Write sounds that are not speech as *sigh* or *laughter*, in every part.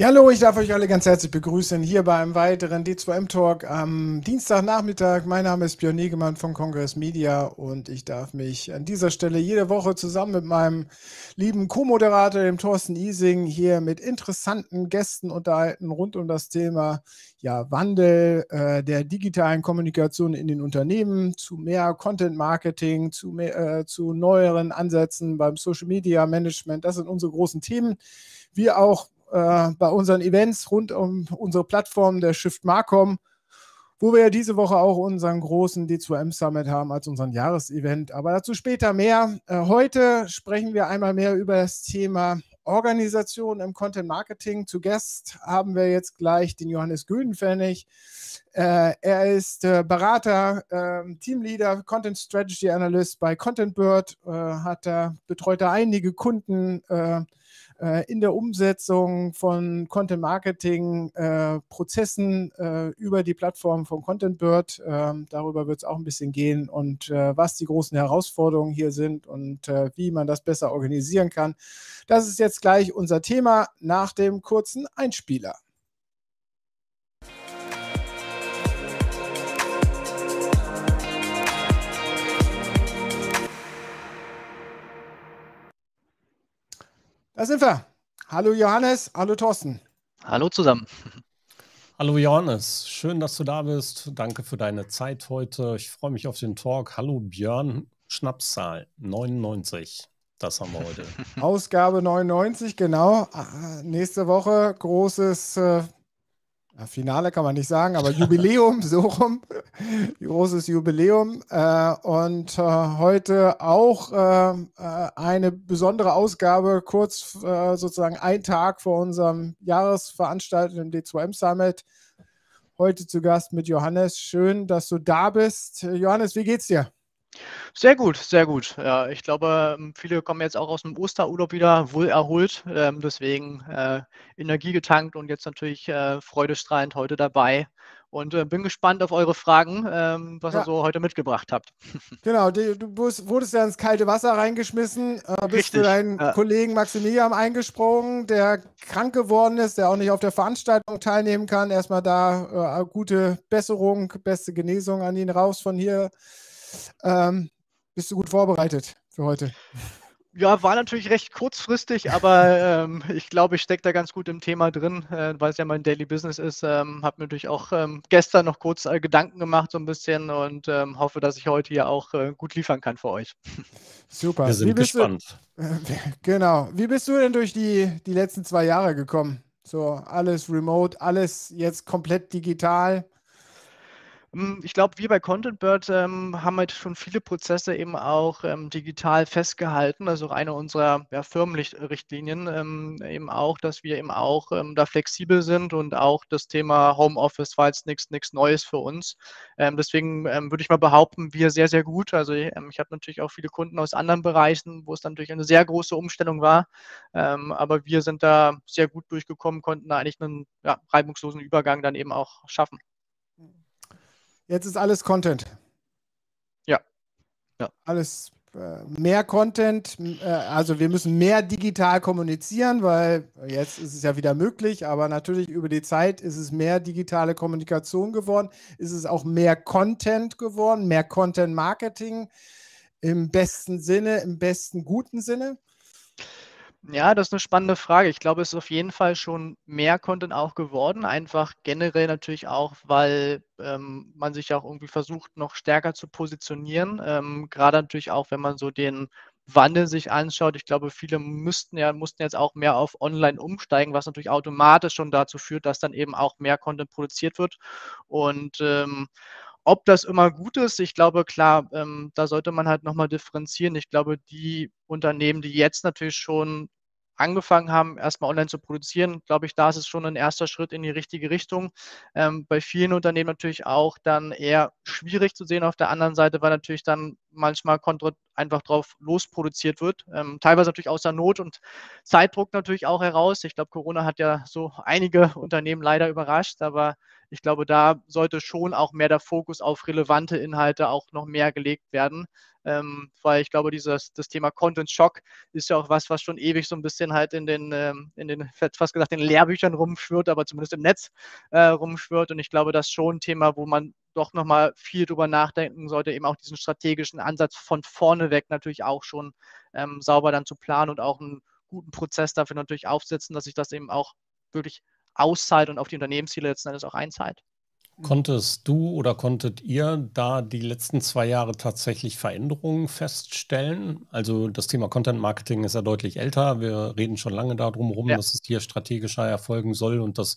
Ja, hallo, ich darf euch alle ganz herzlich begrüßen hier bei einem weiteren D2M Talk am Dienstagnachmittag. Mein Name ist Björn Negemann von Congress Media und ich darf mich an dieser Stelle jede Woche zusammen mit meinem lieben Co-Moderator, dem Thorsten Ising, hier mit interessanten Gästen unterhalten rund um das Thema ja, Wandel äh, der digitalen Kommunikation in den Unternehmen, zu mehr Content Marketing, zu, mehr, äh, zu neueren Ansätzen beim Social Media Management. Das sind unsere großen Themen. Wir auch äh, bei unseren Events rund um unsere Plattform der Shift Marcom, wo wir ja diese Woche auch unseren großen D2M Summit haben als unseren Jahresevent. Aber dazu später mehr. Äh, heute sprechen wir einmal mehr über das Thema Organisation im Content Marketing. Zu Gast haben wir jetzt gleich den Johannes Güldenpfennig. Äh, er ist äh, Berater, äh, Teamleader, Content Strategy Analyst bei Content Bird, äh, hat er, betreut er einige Kunden äh, in der Umsetzung von Content Marketing äh, Prozessen äh, über die Plattform von Content Bird. Ähm, darüber wird es auch ein bisschen gehen und äh, was die großen Herausforderungen hier sind und äh, wie man das besser organisieren kann. Das ist jetzt gleich unser Thema nach dem kurzen Einspieler. Da sind wir. Hallo Johannes, hallo Thorsten. Hallo zusammen. Hallo Johannes, schön, dass du da bist. Danke für deine Zeit heute. Ich freue mich auf den Talk. Hallo Björn, Schnapszahl 99. Das haben wir heute. *laughs* Ausgabe 99, genau. Ah, nächste Woche großes äh, Finale kann man nicht sagen, aber Jubiläum, *laughs* so rum. Großes Jubiläum. Äh, und äh, heute auch äh, äh eine besondere Ausgabe, kurz äh, sozusagen ein Tag vor unserem Jahresveranstaltung im D2M Summit. Heute zu Gast mit Johannes. Schön, dass du da bist. Johannes, wie geht's dir? Sehr gut, sehr gut. Ja, ich glaube, ähm, viele kommen jetzt auch aus dem Osterurlaub wieder wohl erholt. Ähm, deswegen äh, Energie getankt und jetzt natürlich äh, freudestrahlend heute dabei. Und äh, bin gespannt auf eure Fragen, ähm, was ja. ihr so heute mitgebracht habt. *laughs* Genau, du, du wurdest ja ins kalte Wasser reingeschmissen, äh, bist Richtig, für deinen ja. Kollegen Maximilian eingesprungen, der krank geworden ist, der auch nicht auf der Veranstaltung teilnehmen kann. Erstmal da äh, gute Besserung, beste Genesung an ihn raus von hier. Ähm, bist du gut vorbereitet für heute? Ja, war natürlich recht kurzfristig, aber ähm, ich glaube, ich stecke da ganz gut im Thema drin, äh, weil es ja mein Daily Business ist. Ähm, habe mir natürlich auch ähm, gestern noch kurz äh, Gedanken gemacht, so ein bisschen und ähm, hoffe, dass ich heute hier auch äh, gut liefern kann für euch. Super. Wir sind gespannt. Du, *laughs* genau. Wie bist du denn durch die, die letzten zwei Jahre gekommen? So, alles remote, alles jetzt komplett digital. Hm, ich glaube, wir bei ContentBird ähm, haben halt schon viele Prozesse eben auch ähm, digital festgehalten. Also eine unserer ja, Firmenrichtlinien ähm, eben auch, dass wir eben auch ähm, da flexibel sind und auch das Thema Homeoffice war jetzt nichts Neues für uns. Ähm, deswegen ähm, würde ich mal behaupten, wir sehr, sehr gut. Also ich habe natürlich auch viele Kunden aus anderen Bereichen, wo es dann natürlich eine sehr große Umstellung war. aber wir sind da sehr gut durchgekommen, konnten da eigentlich einen ja, reibungslosen Übergang dann eben auch schaffen. Jetzt ist alles Content. Ja. ja. Alles äh, mehr Content. Äh, also wir müssen mehr digital kommunizieren, weil jetzt ist es ja wieder möglich, aber natürlich über die Zeit ist es mehr digitale Kommunikation geworden. Ist es auch mehr Content geworden, mehr Content Marketing im besten Sinne, im besten guten Sinne. Ja, das ist eine spannende Frage. Ich glaube, es ist auf jeden Fall schon mehr Content auch geworden. Einfach generell natürlich auch, weil ähm, man sich auch irgendwie versucht, noch stärker zu positionieren. Ähm, gerade natürlich auch, wenn man so den Wandel sich anschaut. Ich glaube, viele müssten ja, mussten jetzt auch mehr auf Online umsteigen, was natürlich automatisch schon dazu führt, dass dann eben auch mehr Content produziert wird. Und ähm, ob das immer gut ist, ich glaube, klar, ähm, da sollte man halt nochmal differenzieren. Ich glaube, die Unternehmen, die jetzt natürlich schon angefangen haben, erstmal online zu produzieren, glaube ich, da ist es schon ein erster Schritt in die richtige Richtung. Ähm, bei vielen Unternehmen natürlich auch dann eher schwierig zu sehen auf der anderen Seite, weil natürlich dann manchmal einfach drauf losproduziert wird. Ähm, teilweise natürlich aus der Not und Zeitdruck natürlich auch heraus. Ich glaube, Corona hat ja so einige *laughs* Unternehmen leider überrascht, aber ich glaube, da sollte schon auch mehr der Fokus auf relevante Inhalte auch noch mehr gelegt werden. Ähm, weil ich glaube, dieses das Thema Content Shock ist ja auch was, was schon ewig so ein bisschen halt in den, ähm, in den fast gesagt, in den Lehrbüchern rumschwirrt, aber zumindest im Netz äh, rumschwirrt. Und ich glaube, das ist schon ein Thema, wo man doch nochmal viel drüber nachdenken sollte, eben auch diesen strategischen Ansatz von vorne weg natürlich auch schon ähm, sauber dann zu planen und auch einen guten Prozess dafür natürlich aufsetzen, dass sich das eben auch wirklich auszahlt und auf die Unternehmensziele letzten Endes auch einzahlt. Konntest du oder konntet ihr da die letzten zwei Jahre tatsächlich Veränderungen feststellen? Also das Thema Content Marketing ist ja deutlich älter. Wir reden schon lange darum rum, ja. dass es hier strategischer erfolgen soll und dass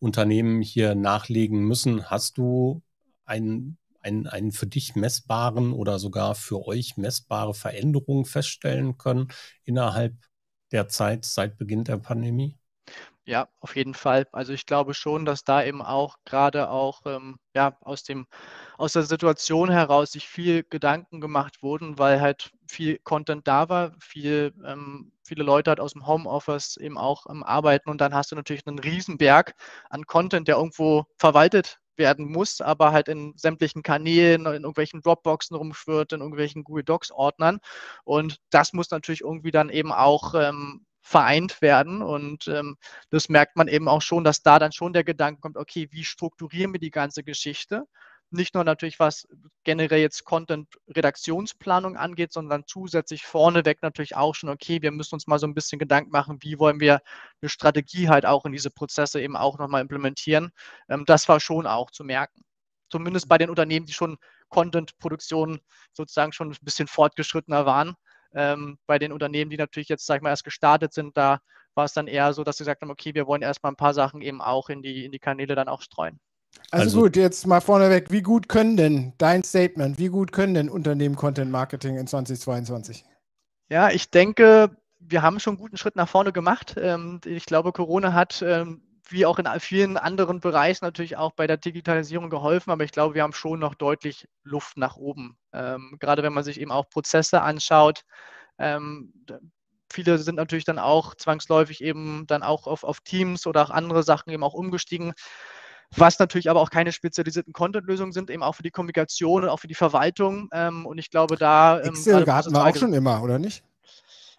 Unternehmen hier nachlegen müssen. Hast du einen, einen, für dich messbaren oder sogar für euch messbare Veränderungen feststellen können innerhalb der Zeit seit Beginn der Pandemie? Ja, auf jeden Fall. Also ich glaube schon, dass da eben auch gerade auch ähm, ja, aus dem, aus der Situation heraus sich viel Gedanken gemacht wurden, weil halt viel Content da war, viel, ähm, viele Leute halt aus dem Homeoffice eben auch ähm, arbeiten und dann hast du natürlich einen Riesenberg an Content, der irgendwo verwaltet werden muss, aber halt in sämtlichen Kanälen, in irgendwelchen Dropboxen rumschwirrt, in irgendwelchen Google Docs Ordnern. Und das muss natürlich irgendwie dann eben auch ähm, vereint werden. Und ähm, das merkt man eben auch schon, dass da dann schon der Gedanke kommt, okay, wie strukturieren wir die ganze Geschichte? Nicht nur natürlich, was generell jetzt Content-Redaktionsplanung angeht, sondern zusätzlich vorneweg natürlich auch schon, okay, wir müssen uns mal so ein bisschen Gedanken machen, wie wollen wir eine Strategie halt auch in diese Prozesse eben auch nochmal implementieren. Ähm, das war schon auch zu merken. Zumindest bei den Unternehmen, die schon Content-Produktion sozusagen schon ein bisschen fortgeschrittener waren. Ähm, bei den Unternehmen, die natürlich jetzt, sag ich mal, erst gestartet sind, da war es dann eher so, dass sie gesagt haben, okay, wir wollen erstmal ein paar Sachen eben auch in die, in die Kanäle dann auch streuen. Also, also, gut, jetzt mal vorneweg, wie gut können denn dein Statement, wie gut können denn Unternehmen Content Marketing in 2022? Ja, ich denke, wir haben schon einen guten Schritt nach vorne gemacht. Ähm, ich glaube, Corona hat ähm, wie auch in vielen anderen Bereichen natürlich auch bei der Digitalisierung geholfen, aber ich glaube, wir haben schon noch deutlich Luft nach oben. Ähm, gerade wenn man sich eben auch Prozesse anschaut. Ähm, viele sind natürlich dann auch zwangsläufig eben dann auch auf, auf Teams oder auch andere Sachen eben auch umgestiegen. Was natürlich aber auch keine spezialisierten Content-Lösungen sind, eben auch für die Kommunikation und auch für die Verwaltung. Ähm, und ich glaube, da. Ähm, Excel hatten wir auch schon immer, oder nicht?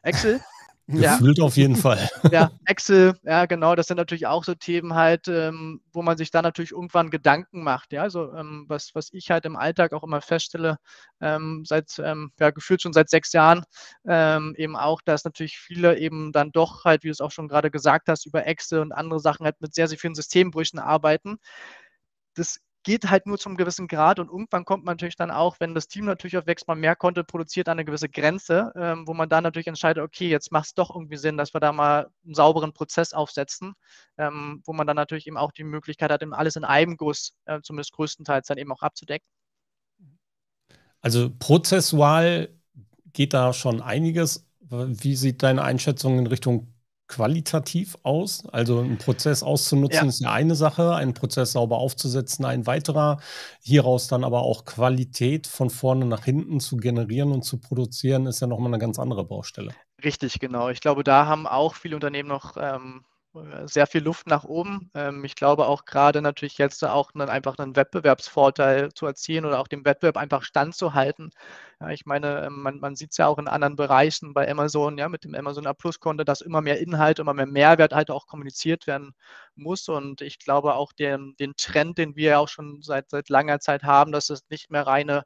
Excel? Gefühlt ja. auf jeden Fall. *laughs* Ja, Excel, ja genau, das sind natürlich auch so Themen halt, ähm, wo man sich da natürlich irgendwann Gedanken macht. Ja, also ähm, was, was ich halt im Alltag auch immer feststelle, ähm, seit, ähm, ja, gefühlt schon seit sechs Jahren, ähm, eben auch, dass natürlich viele eben dann doch halt, wie du es auch schon gerade gesagt hast, über Excel und andere Sachen halt mit sehr, sehr vielen Systembrüchen arbeiten. Das geht halt nur zum gewissen Grad und irgendwann kommt man natürlich dann auch, wenn das Team natürlich auch wächst, man mehr Content produziert, eine gewisse Grenze, ähm, wo man dann natürlich entscheidet, okay, jetzt macht es doch irgendwie Sinn, dass wir da mal einen sauberen Prozess aufsetzen, ähm, wo man dann natürlich eben auch die Möglichkeit hat, eben alles in einem Guss, äh, zumindest größtenteils dann eben auch abzudecken. Also prozessual geht da schon einiges. Wie sieht deine Einschätzung in Richtung qualitativ aus. Also einen Prozess auszunutzen ja. ist ja eine Sache, einen Prozess sauber aufzusetzen ein weiterer. Hieraus dann aber auch Qualität von vorne nach hinten zu generieren und zu produzieren, ist ja nochmal eine ganz andere Baustelle. Richtig, genau. Ich glaube, da haben auch viele Unternehmen noch ähm, äh, sehr viel Luft nach oben. Ähm, ich glaube auch gerade natürlich jetzt auch einen, einfach einen Wettbewerbsvorteil zu erzielen oder auch dem Wettbewerb einfach standzuhalten. Ja, ich meine, ähm, man, man sieht es ja auch in anderen Bereichen bei Amazon, ja, mit dem Amazon A Plus Konto, dass immer mehr Inhalt, immer mehr Mehrwert halt auch kommuniziert werden muss. Und ich glaube auch den, den Trend, den wir ja auch schon seit, seit langer Zeit haben, dass es nicht mehr reine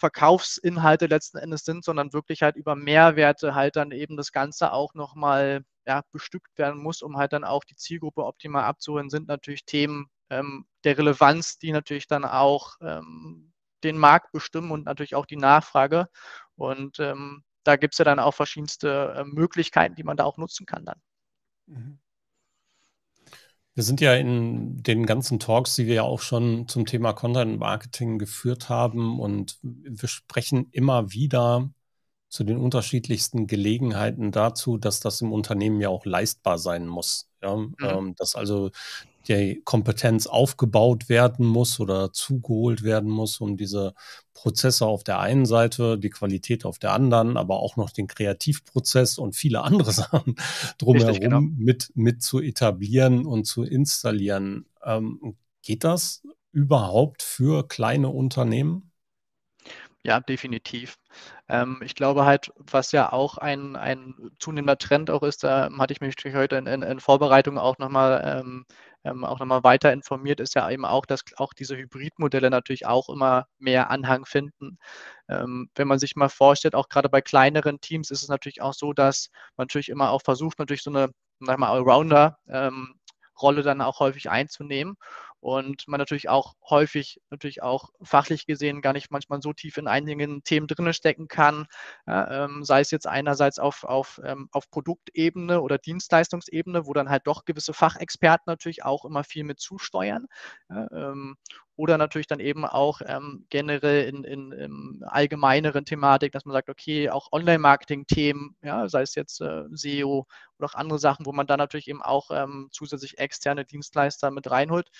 Verkaufsinhalte letzten Endes sind, sondern wirklich halt über Mehrwerte halt dann eben das Ganze auch nochmal ja, bestückt werden muss, um halt dann auch die Zielgruppe optimal abzuholen, sind natürlich Themen ähm, der Relevanz, die natürlich dann auch ähm, den Markt bestimmen und natürlich auch die Nachfrage. Und ähm, da gibt es ja dann auch verschiedenste äh, Möglichkeiten, die man da auch nutzen kann dann. Mhm. Wir sind ja in den ganzen Talks, die wir ja auch schon zum Thema Content Marketing geführt haben und wir sprechen immer wieder zu den unterschiedlichsten Gelegenheiten dazu, dass das im Unternehmen ja auch leistbar sein muss. Ja? Mhm. Ähm, dass also die Kompetenz aufgebaut werden muss oder zugeholt werden muss, um diese Prozesse auf der einen Seite, die Qualität auf der anderen, aber auch noch den Kreativprozess und viele andere *laughs* Sachen drumherum Richtig, genau. mit, mit zu etablieren und zu installieren. Ähm, geht das überhaupt für kleine Unternehmen? Ja, definitiv. Ähm, ich glaube halt, was ja auch ein, ein zunehmender Trend auch ist, da hatte ich mich heute in, in, in Vorbereitung auch nochmal ähm, ähm, auch nochmal weiter informiert, ist ja eben auch, dass auch diese Hybridmodelle natürlich auch immer mehr Anhang finden. Ähm, wenn man sich mal vorstellt, auch gerade bei kleineren Teams ist es natürlich auch so, dass man natürlich immer auch versucht, natürlich so eine, sag mal, Allrounder ähm, dann auch häufig einzunehmen und man natürlich auch häufig, natürlich auch fachlich gesehen gar nicht manchmal so tief in einigen Themen drinne stecken kann, ja, ähm, sei es jetzt einerseits auf, auf, ähm, auf Produktebene oder Dienstleistungsebene, wo dann halt doch gewisse Fachexperten natürlich auch immer viel mit zusteuern. Ja, ähm, oder natürlich dann eben auch ähm, generell in, in, in, allgemeineren Thematik, dass man sagt, okay, auch Online-Marketing-Themen, ja, sei es jetzt äh, SEO oder auch andere Sachen, wo man dann natürlich eben auch ähm, zusätzlich externe Dienstleister mit reinholt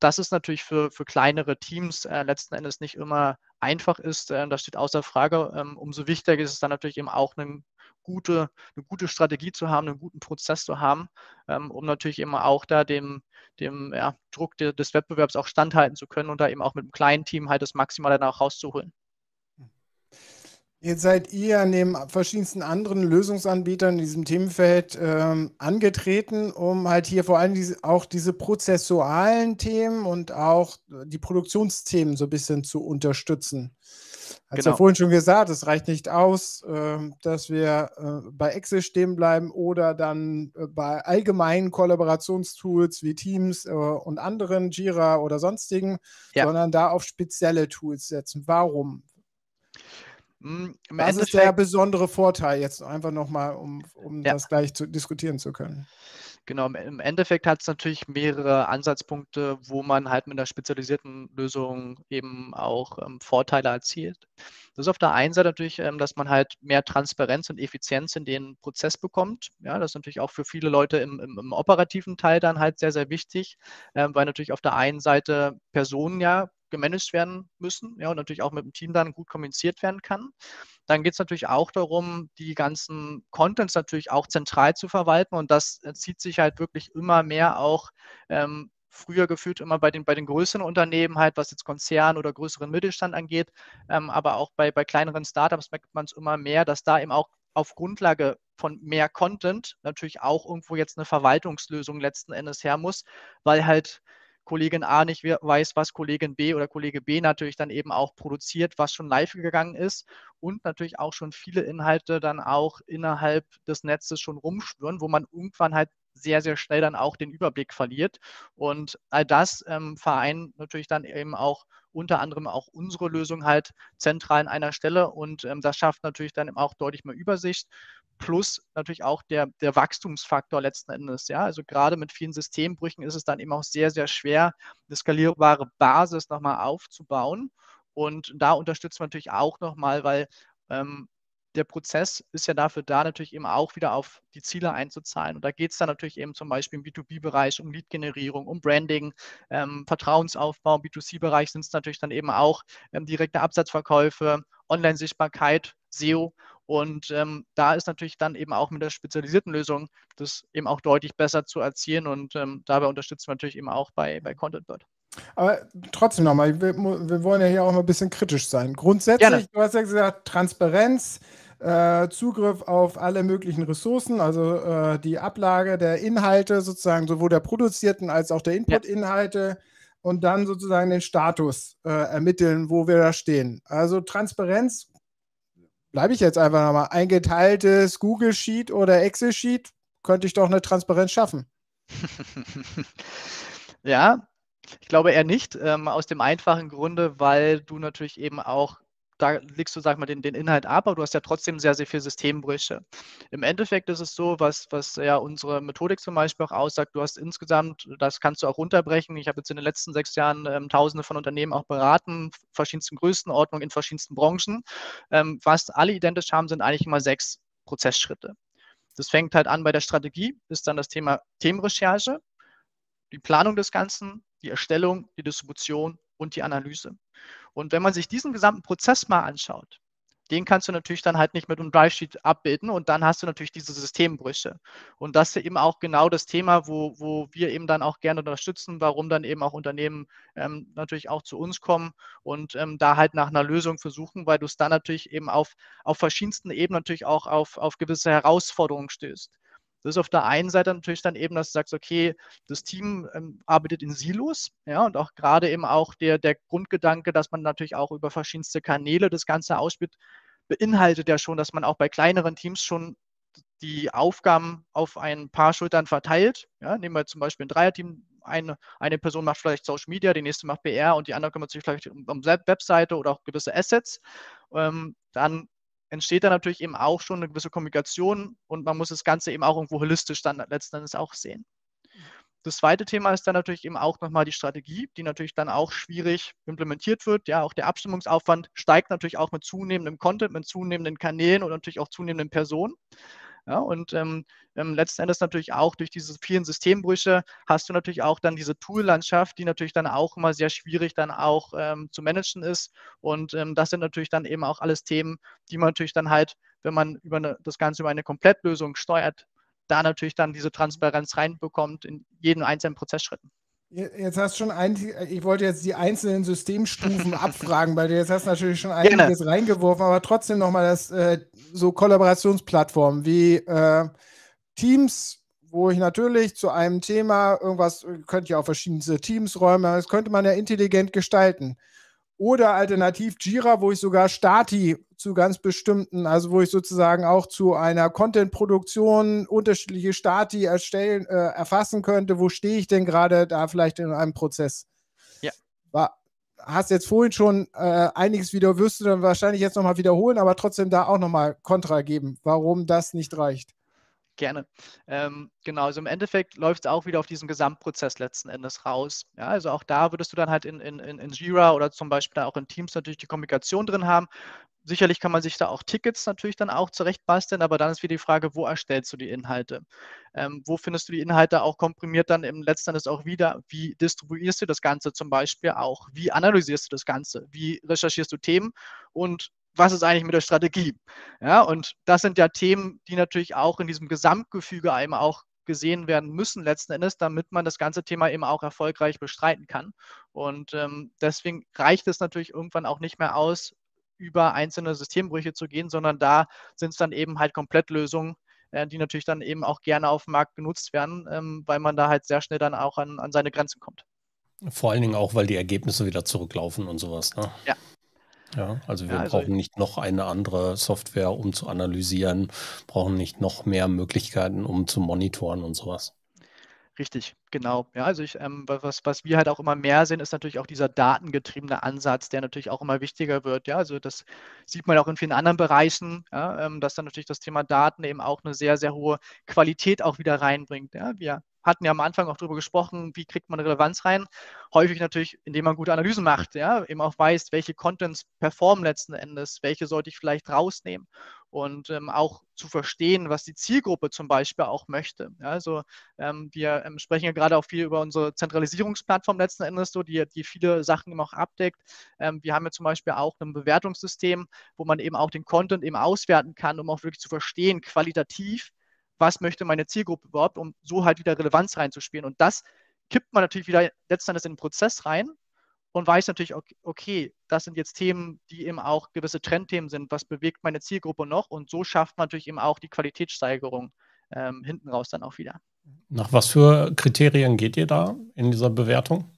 dass es natürlich für, für kleinere Teams äh, letzten Endes nicht immer einfach ist, äh, das steht außer Frage. Ähm, umso wichtiger ist es dann natürlich eben auch eine gute, eine gute Strategie zu haben, einen guten Prozess zu haben, ähm, um natürlich eben auch da dem, dem ja, Druck de, des Wettbewerbs auch standhalten zu können und da eben auch mit einem kleinen Team halt das Maximale danach rauszuholen. Jetzt seid ihr neben verschiedensten anderen Lösungsanbietern in diesem Themenfeld ähm, angetreten, um halt hier vor allem diese, auch diese prozessualen Themen und auch die Produktionsthemen so ein bisschen zu unterstützen. Als genau. ja vorhin schon gesagt, es reicht nicht aus, äh, dass wir äh, bei Excel stehen bleiben oder dann äh, bei allgemeinen Kollaborationstools wie Teams äh, und anderen, Jira oder sonstigen, ja. sondern da auf spezielle Tools setzen. Warum? Hm, Im Was ist der besondere Vorteil jetzt einfach nochmal, um, um ja. das gleich zu diskutieren zu können? Genau, im Endeffekt hat es natürlich mehrere Ansatzpunkte, wo man halt mit einer spezialisierten Lösung eben auch ähm, Vorteile erzielt. Das ist auf der einen Seite natürlich, ähm, dass man halt mehr Transparenz und Effizienz in den Prozess bekommt. Ja, das ist natürlich auch für viele Leute im, im, im operativen Teil dann halt sehr, sehr wichtig, ähm, weil natürlich auf der einen Seite Personen ja gemanagt werden müssen ja, und natürlich auch mit dem Team dann gut kommuniziert werden kann. Dann geht es natürlich auch darum, die ganzen Contents natürlich auch zentral zu verwalten und das zieht sich halt wirklich immer mehr auch ähm, früher gefühlt immer bei den, bei den größeren Unternehmen halt, was jetzt Konzern oder größeren Mittelstand angeht, ähm, aber auch bei, bei kleineren Startups merkt man es immer mehr, dass da eben auch auf Grundlage von mehr Content natürlich auch irgendwo jetzt eine Verwaltungslösung letzten Endes her muss, weil halt Kollegin A nicht weiß, was Kollegin B oder Kollege B natürlich dann eben auch produziert, was schon live gegangen ist und natürlich auch schon viele Inhalte dann auch innerhalb des Netzes schon rumschwören, wo man irgendwann halt sehr, sehr schnell dann auch den Überblick verliert. Und all das ähm, vereint natürlich dann eben auch unter anderem auch unsere Lösung halt zentral an einer Stelle und ähm, das schafft natürlich dann eben auch deutlich mehr Übersicht plus natürlich auch der, der Wachstumsfaktor letzten Endes. Ja, also gerade mit vielen Systembrüchen ist es dann eben auch sehr, sehr schwer, eine skalierbare Basis nochmal aufzubauen. Und da unterstützen wir natürlich auch nochmal, weil ähm, der Prozess ist ja dafür da, natürlich eben auch wieder auf die Ziele einzuzahlen. Und da geht es dann natürlich eben zum Beispiel im B2B-Bereich um Lead-Generierung, um Branding, ähm, Vertrauensaufbau. Im B2C-Bereich sind es natürlich dann eben auch ähm, direkte Absatzverkäufe, Online-Sichtbarkeit, SEO. Und ähm, da ist natürlich dann eben auch mit der spezialisierten Lösung das eben auch deutlich besser zu erzielen. Und ähm, dabei unterstützen wir natürlich eben auch bei, bei ContentBird. Aber trotzdem nochmal, wir, wir, wollen ja hier auch mal ein bisschen kritisch sein. Grundsätzlich, Gerne. du hast ja gesagt, Transparenz, äh, Zugriff auf alle möglichen Ressourcen, also äh, die Ablage der Inhalte sozusagen, sowohl der produzierten als auch der Input-Inhalte ja. und dann sozusagen den Status äh, ermitteln, wo wir da stehen. Also Transparenz, bleibe ich jetzt einfach nochmal, ein geteiltes Google Sheet oder Excel Sheet, könnte ich doch eine Transparenz schaffen. *laughs* ja, ich glaube eher nicht, ähm, aus dem einfachen Grunde, weil du natürlich eben auch, da legst du, sag mal, den, den Inhalt ab, aber du hast ja trotzdem sehr, sehr viele Systembrüche. Im Endeffekt ist es so, was, was ja unsere Methodik zum Beispiel auch aussagt, du hast insgesamt, das kannst du auch runterbrechen. Ich habe jetzt in den letzten sechs Jahren ähm, tausende von Unternehmen auch beraten, verschiedensten Größenordnungen in verschiedensten Branchen. Ähm, was alle identisch haben, sind eigentlich immer sechs Prozessschritte. Das fängt halt an bei der Strategie, ist dann das Thema Themenrecherche die Planung des Ganzen, die Erstellung, die Distribution und die Analyse. Und wenn man sich diesen gesamten Prozess mal anschaut, den kannst du natürlich dann halt nicht mit einem Drive-Sheet abbilden und dann hast du natürlich diese Systembrüche. Und das ist eben auch genau das Thema, wo, wo wir eben dann auch gerne unterstützen, warum dann eben auch Unternehmen ähm, natürlich auch zu uns kommen und ähm, da halt nach einer Lösung versuchen, weil du es dann natürlich eben auf, auf verschiedensten Ebenen natürlich auch auf, auf gewisse Herausforderungen stößt. Das ist auf der einen Seite natürlich dann eben, dass du sagst, okay, das Team ähm, arbeitet in Silos, ja, und auch gerade eben auch der, der Grundgedanke, dass man natürlich auch über verschiedenste Kanäle das Ganze ausspielt, beinhaltet ja schon, dass man auch bei kleineren Teams schon die Aufgaben auf ein paar Schultern verteilt. Ja, nehmen wir zum Beispiel ein Dreierteam, eine, eine Person macht vielleicht Social Media, die nächste macht PR und die andere kümmert sich vielleicht um, um Webseite oder auch gewisse Assets. Ähm, dann entsteht da natürlich eben auch schon eine gewisse Kommunikation und man muss das Ganze eben auch irgendwo holistisch dann letzten Endes auch sehen. Das zweite Thema ist dann natürlich eben auch nochmal die Strategie, die natürlich dann auch schwierig implementiert wird. Ja, auch der Abstimmungsaufwand steigt natürlich auch mit zunehmendem Content, mit zunehmenden Kanälen und natürlich auch zunehmenden Personen. Ja, und ähm, ähm, letzten Endes natürlich auch durch diese vielen Systembrüche hast du natürlich auch dann diese Tool-Landschaft, die natürlich dann auch immer sehr schwierig dann auch ähm, zu managen ist. Und ähm, das sind natürlich dann eben auch alles Themen, die man natürlich dann halt, wenn man über eine, das Ganze über eine Komplettlösung steuert, da natürlich dann diese Transparenz reinbekommt in jeden einzelnen Prozessschritten. Jetzt hast du schon ein, ich wollte jetzt die einzelnen Systemstufen *laughs* abfragen, weil du jetzt hast natürlich schon einiges Gerne. reingeworfen, aber trotzdem nochmal das äh, so Kollaborationsplattformen wie äh, Teams, wo ich natürlich zu einem Thema irgendwas, könnte ja auch verschiedene Teams räumen, das könnte man ja intelligent gestalten. Oder alternativ Jira, wo ich sogar Stati zu ganz bestimmten, also wo ich sozusagen auch zu einer Content-Produktion unterschiedliche Stati erstellen, äh, erfassen könnte. Wo stehe ich denn gerade da vielleicht in einem Prozess? Ja. War, hast jetzt vorhin schon äh, einiges wieder, wirst du dann wahrscheinlich jetzt nochmal wiederholen, aber trotzdem da auch nochmal Kontra geben, warum das nicht reicht. Gerne. Ähm, genau, also im Endeffekt läuft es auch wieder auf diesen Gesamtprozess letzten Endes raus. Ja, also auch da würdest du dann halt in, in, in Jira oder zum Beispiel auch in Teams natürlich die Kommunikation drin haben. Sicherlich kann man sich da auch Tickets natürlich dann auch zurechtbasteln, aber dann ist wieder die Frage, wo erstellst du die Inhalte? Ähm, wo findest du die Inhalte auch komprimiert dann im letzten Endes auch wieder? Wie distribuierst du das Ganze zum Beispiel auch? Wie analysierst du das Ganze? Wie recherchierst du Themen? Und was ist eigentlich mit der Strategie? Ja, und das sind ja Themen, die natürlich auch in diesem Gesamtgefüge eben auch gesehen werden müssen letzten Endes, damit man das ganze Thema eben auch erfolgreich bestreiten kann. Und ähm, deswegen reicht es natürlich irgendwann auch nicht mehr aus, über einzelne Systembrüche zu gehen, sondern da sind es dann eben halt Komplettlösungen, äh, die natürlich dann eben auch gerne auf dem Markt genutzt werden, ähm, weil man da halt sehr schnell dann auch an, an seine Grenzen kommt. Vor allen Dingen auch, weil die Ergebnisse wieder zurücklaufen und sowas. Ne? Ja, ja, also wir ja, also brauchen nicht noch eine andere Software, um zu analysieren, brauchen nicht noch mehr Möglichkeiten, um zu monitoren und sowas. Richtig, genau. Ja, also ich, ähm, was, was wir halt auch immer mehr sehen, ist natürlich auch dieser datengetriebene Ansatz, der natürlich auch immer wichtiger wird. Ja, also das sieht man auch in vielen anderen Bereichen, ja, ähm, dass dann natürlich das Thema Daten eben auch eine sehr, sehr hohe Qualität auch wieder reinbringt. Ja, wir hatten ja am Anfang auch darüber gesprochen, wie kriegt man Relevanz rein. Häufig natürlich, indem man gute Analysen macht, ja, eben auch weiß, welche Contents performen letzten Endes, welche sollte ich vielleicht rausnehmen und ähm, auch zu verstehen, was die Zielgruppe zum Beispiel auch möchte. Ja, also ähm, wir ähm, sprechen ja gerade auch viel über unsere Zentralisierungsplattform letzten Endes, so, die, die viele Sachen eben auch abdeckt. Ähm, wir haben ja zum Beispiel auch ein Bewertungssystem, wo man eben auch den Content eben auswerten kann, um auch wirklich zu verstehen, qualitativ, was möchte meine Zielgruppe überhaupt, um so halt wieder Relevanz reinzuspielen. Und das kippt man natürlich wieder letztendlich in den Prozess rein und weiß natürlich, okay, das sind jetzt Themen, die eben auch gewisse Trendthemen sind. Was bewegt meine Zielgruppe noch? Und so schafft man natürlich eben auch die Qualitätssteigerung ähm, hinten raus dann auch wieder. Nach was für Kriterien geht ihr da in dieser Bewertung?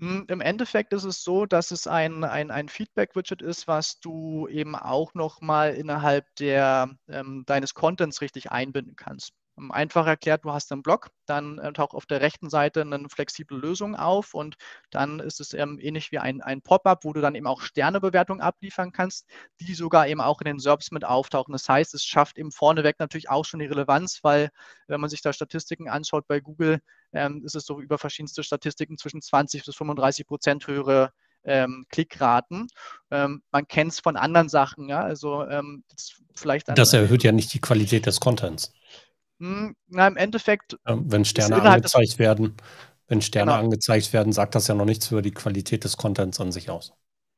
Hm, Im Endeffekt ist es so, dass es ein, ein, ein Feedback-Widget ist, was du eben auch nochmal innerhalb der, ähm, deines Contents richtig einbinden kannst. Einfach erklärt, du hast einen Blog, dann äh, taucht auf der rechten Seite eine flexible Lösung auf und dann ist es ähm, ähnlich wie ein, ein Pop-up, wo du dann eben auch Sternebewertungen abliefern kannst, die sogar eben auch in den SERPs mit auftauchen. Das heißt, es schafft eben vorneweg natürlich auch schon die Relevanz, weil wenn man sich da Statistiken anschaut bei Google, ähm, ist es so über verschiedenste Statistiken zwischen 20 bis 35 Prozent höhere ähm, Klickraten. Ähm, man kennt es von anderen Sachen, ja, also ähm, vielleicht. Das erhöht ja nicht die Qualität des Contents. Hm, na, im Endeffekt. wenn Sterne angezeigt werden, wenn Sterne genau. angezeigt werden, sagt das ja noch nichts über die Qualität des Contents an sich aus.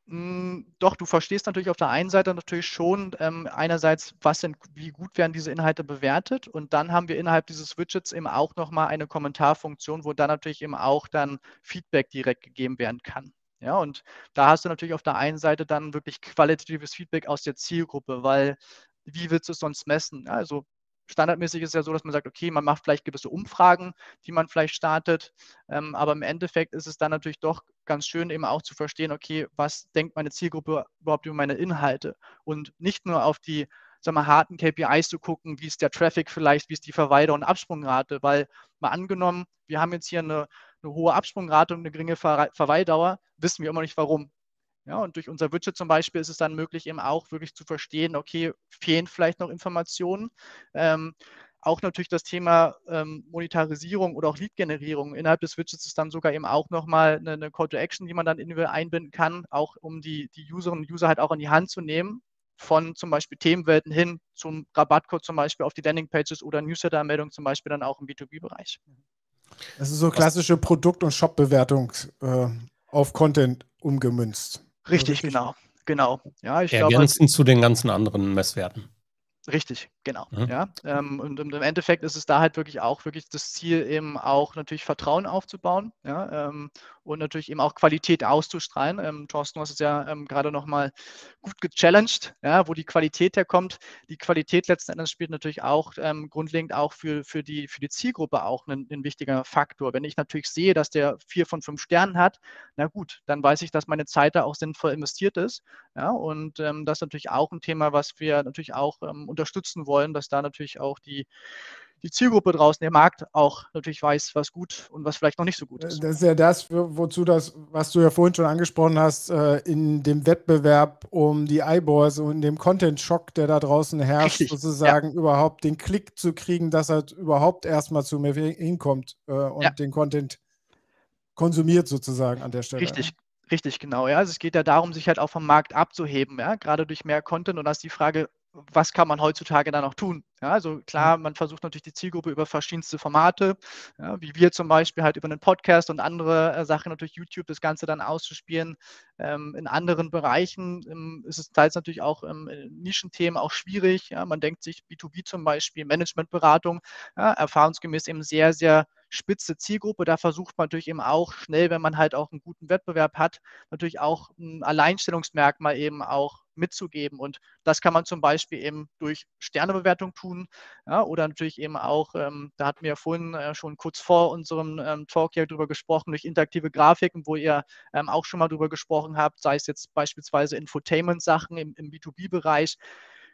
Hm, doch, du verstehst natürlich auf der einen Seite natürlich schon ähm, einerseits, was denn, wie gut werden diese Inhalte bewertet und dann haben wir innerhalb dieses Widgets eben auch nochmal eine Kommentarfunktion, wo dann natürlich eben auch dann Feedback direkt gegeben werden kann. Ja, und da hast du natürlich auf der einen Seite dann wirklich qualitatives Feedback aus der Zielgruppe, weil wie willst du es sonst messen? Ja, also standardmäßig ist es ja so, dass man sagt, okay, man macht vielleicht gewisse Umfragen, die man vielleicht startet, ähm, aber im Endeffekt ist es dann natürlich doch ganz schön eben auch zu verstehen, okay, was denkt meine Zielgruppe überhaupt über meine Inhalte? Und nicht nur auf die sagen wir, harten KPIs zu gucken, wie ist der Traffic vielleicht, wie ist die Verweider- und Absprungrate, weil mal angenommen, wir haben jetzt hier eine, eine hohe Absprungrate und eine geringe Ver Verweildauer, wissen wir immer nicht warum. Ja, und durch unser Widget zum Beispiel ist es dann möglich, eben auch wirklich zu verstehen, okay, fehlen vielleicht noch Informationen. Ähm, auch natürlich das Thema ähm, Monetarisierung oder auch Lead-Generierung. Innerhalb des Widgets ist dann sogar eben auch nochmal eine, eine Call to Action, die man dann einbinden kann, auch um die, die Userinnen und User halt auch in die Hand zu nehmen, von zum Beispiel Themenwelten hin zum Rabattcode zum Beispiel auf die Landingpages oder Newsletter-Meldung zum Beispiel dann auch im B2B-Bereich. Das ist so klassische Produkt- und Shop-Bewertung äh, auf Content umgemünzt. Richtig, genau. Genau. Ja, ich Ergänzend glaube, zu den ganzen anderen Messwerten. Richtig, genau. Mhm. Ja, ähm, und, und, im Endeffekt ist es da halt wirklich auch wirklich das Ziel, eben auch natürlich Vertrauen aufzubauen, ja, ähm, und natürlich eben auch Qualität auszustrahlen. Ähm, Thorsten, du hast es ja ähm, gerade nochmal gut gechallenged, ja, wo die Qualität herkommt. Die Qualität letzten Endes spielt natürlich auch ähm, grundlegend auch für, für, die, für die Zielgruppe auch ein, ein wichtiger Faktor. Wenn ich natürlich sehe, dass der vier von fünf Sternen hat, na gut, dann weiß ich, dass meine Zeit da auch sinnvoll investiert ist. Ja, und ähm, das ist natürlich auch ein Thema, was wir natürlich auch ähm, unterstützen wollen, dass da natürlich auch die, die Zielgruppe draußen, der Markt auch natürlich weiß, was gut und was vielleicht noch nicht so gut ist. Das ist ja das, wozu das, was du ja vorhin schon angesprochen hast, äh, in dem Wettbewerb um die Eyeballs und dem Content-Schock, der da draußen herrscht, Richtig, sozusagen ja. überhaupt den Klick zu kriegen, dass er überhaupt erstmal zu mir hinkommt äh, und ja. den Content konsumiert sozusagen an der Stelle. Richtig, Richtig, genau. Ja. Also es geht ja darum, sich halt auch vom Markt abzuheben, ja, gerade durch mehr Content. Und da ist die Frage, was kann man heutzutage da noch tun? Ja, also klar, mhm. man versucht natürlich die Zielgruppe über verschiedenste Formate, ja, wie wir zum Beispiel halt über einen Podcast und andere äh, Sachen, natürlich YouTube, das Ganze dann auszuspielen. Ähm, in anderen Bereichen ähm, ist es teils natürlich auch ähm, Nischenthemen auch schwierig. Ja. Man denkt sich B2B zum Beispiel, Managementberatung, ja, erfahrungsgemäß eben sehr, sehr spitze Zielgruppe. Da versucht man natürlich eben auch schnell, wenn man halt auch einen guten Wettbewerb hat, natürlich auch ein Alleinstellungsmerkmal eben auch mitzugeben. Und das kann man zum Beispiel eben durch Sternebewertung tun ja, oder natürlich eben auch, ähm, da hatten wir vorhin äh, schon kurz vor unserem ähm, Talk hier drüber gesprochen, durch interaktive Grafiken, wo ihr ähm, auch schon mal drüber gesprochen habt, sei es jetzt beispielsweise Infotainment-Sachen im, im B2B-Bereich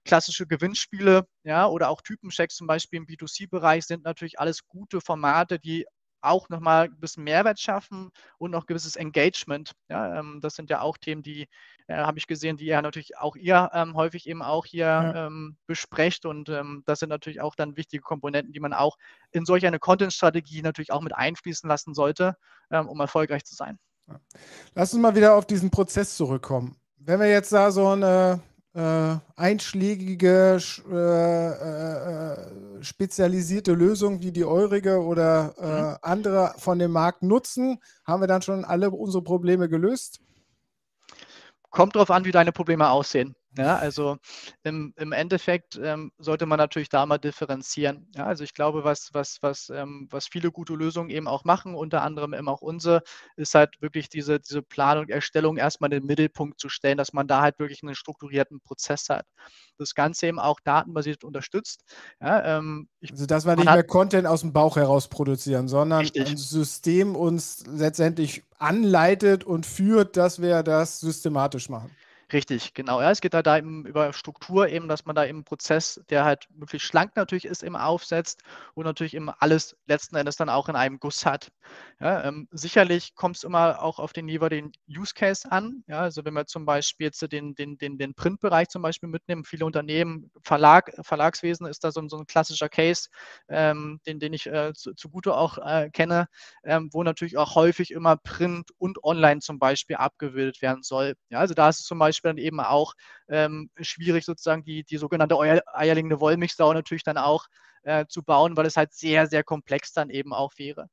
klassische Gewinnspiele, ja, oder auch Typenchecks zum Beispiel im B2C-Bereich sind natürlich alles gute Formate, die auch nochmal ein bisschen Mehrwert schaffen und noch gewisses Engagement. Ja, ähm, das sind ja auch Themen, die äh, habe ich gesehen, die ja natürlich auch ihr ähm, häufig eben auch hier ja. ähm, besprecht und ähm, das sind natürlich auch dann wichtige Komponenten, die man auch in solch eine Content-Strategie natürlich auch mit einfließen lassen sollte, ähm, um erfolgreich zu sein. Lass uns mal wieder auf diesen Prozess zurückkommen. Wenn wir jetzt da so eine äh, einschlägige, äh, äh, äh, spezialisierte Lösung wie die eurige oder äh, mhm. andere von dem Markt nutzen, haben wir dann schon alle unsere Probleme gelöst? Kommt darauf an, wie deine Probleme aussehen. Ja, also im, im Endeffekt ähm, sollte man natürlich da mal differenzieren. Ja, also ich glaube, was, was, was, ähm, was viele gute Lösungen eben auch machen, unter anderem eben auch unsere, ist halt wirklich diese, diese Planung, Erstellung erstmal in den Mittelpunkt zu stellen, dass man da halt wirklich einen strukturierten Prozess hat. Das Ganze eben auch datenbasiert unterstützt. Ja, ähm, ich, also dass wir nicht mehr Content aus dem Bauch heraus produzieren, sondern richtig. ein System uns letztendlich anleitet und führt, dass wir das systematisch machen. Richtig, genau. Ja, es geht da, da eben über Struktur eben, dass man da eben einen Prozess, der halt möglichst schlank natürlich ist, eben aufsetzt und natürlich eben alles letzten Endes dann auch in einem Guss hat. Ja, ähm, sicherlich kommt es immer auch auf den jeweiligen Use Case an. Ja, also wenn wir zum Beispiel jetzt den, den, den, den Printbereich zum Beispiel mitnehmen, viele Unternehmen, Verlag, Verlagswesen ist da so, so ein klassischer Case, ähm, den, den ich äh, zu, zugute auch äh, kenne, ähm, wo natürlich auch häufig immer Print und Online zum Beispiel abgebildet werden soll. Ja, also da ist es zum Beispiel Beispiel dann eben auch ähm, schwierig, sozusagen die, die sogenannte eierlegende Wollmilchsau natürlich dann auch äh, zu bauen, weil es halt sehr, sehr komplex dann eben auch wäre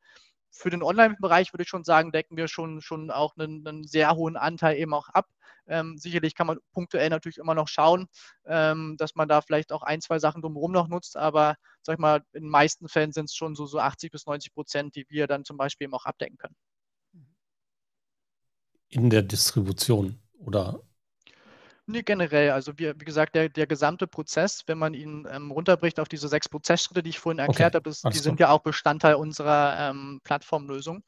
für den Online-Bereich würde ich schon sagen, decken wir schon, schon auch einen, einen sehr hohen Anteil eben auch ab. Ähm, sicherlich kann man punktuell natürlich immer noch schauen, ähm, dass man da vielleicht auch ein, zwei Sachen drumherum noch nutzt, aber sag ich mal, in den meisten Fällen sind es schon so, so 80 bis 90 Prozent, die wir dann zum Beispiel eben auch abdecken können. In der Distribution oder Nee, generell. Also wie, wie gesagt, der, der gesamte Prozess, wenn man ihn ähm, runterbricht auf diese sechs Prozessschritte, die ich vorhin erklärt okay. habe, die sind ja auch Bestandteil unserer ähm, Plattformlösung.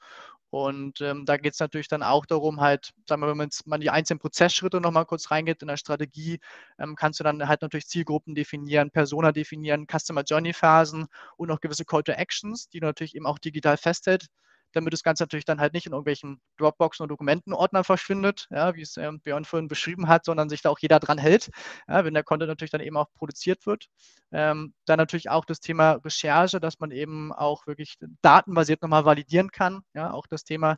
Und ähm, da geht es natürlich dann auch darum, halt, sagen wir, wenn man jetzt mal die einzelnen Prozessschritte nochmal kurz reingeht in der Strategie, ähm, kannst du dann halt natürlich Zielgruppen definieren, Persona definieren, Customer Journey Phasen und auch gewisse Call to Actions, die du natürlich eben auch digital festhält damit das Ganze natürlich dann halt nicht in irgendwelchen Dropboxen und Dokumentenordnern verschwindet, ja, wie es ähm, Björn vorhin beschrieben hat, sondern sich da auch jeder dran hält, ja, wenn der Content natürlich dann eben auch produziert wird. Ähm, dann natürlich auch das Thema Recherche, dass man eben auch wirklich datenbasiert nochmal validieren kann. Ja, auch das Thema